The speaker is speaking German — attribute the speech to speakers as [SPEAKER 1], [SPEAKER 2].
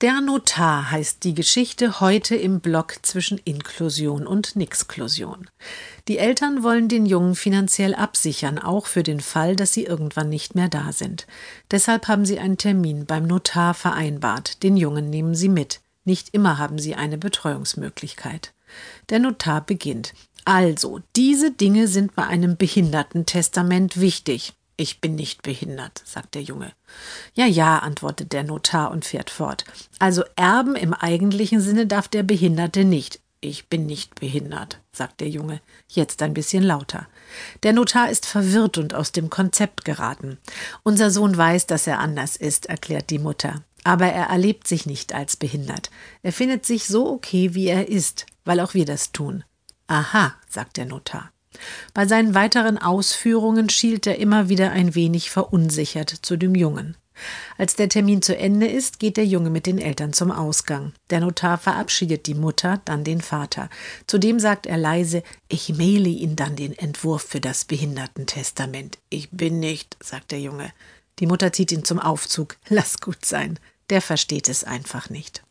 [SPEAKER 1] Der Notar heißt die Geschichte heute im Block zwischen Inklusion und Nixklusion. Die Eltern wollen den Jungen finanziell absichern, auch für den Fall, dass sie irgendwann nicht mehr da sind. Deshalb haben sie einen Termin beim Notar vereinbart. Den Jungen nehmen sie mit. Nicht immer haben sie eine Betreuungsmöglichkeit. Der Notar beginnt. Also, diese Dinge sind bei einem Behindertentestament wichtig. Ich bin nicht behindert, sagt der Junge. Ja, ja, antwortet der Notar und fährt fort. Also erben im eigentlichen Sinne darf der Behinderte nicht. Ich bin nicht behindert, sagt der Junge, jetzt ein bisschen lauter. Der Notar ist verwirrt und aus dem Konzept geraten. Unser Sohn weiß, dass er anders ist, erklärt die Mutter. Aber er erlebt sich nicht als behindert. Er findet sich so okay, wie er ist, weil auch wir das tun. Aha, sagt der Notar. Bei seinen weiteren Ausführungen schielt er immer wieder ein wenig verunsichert zu dem Jungen. Als der Termin zu Ende ist, geht der Junge mit den Eltern zum Ausgang. Der Notar verabschiedet die Mutter, dann den Vater. Zudem sagt er leise, ich maile Ihnen dann den Entwurf für das Behindertentestament. Ich bin nicht, sagt der Junge. Die Mutter zieht ihn zum Aufzug. Lass gut sein. Der versteht es einfach nicht.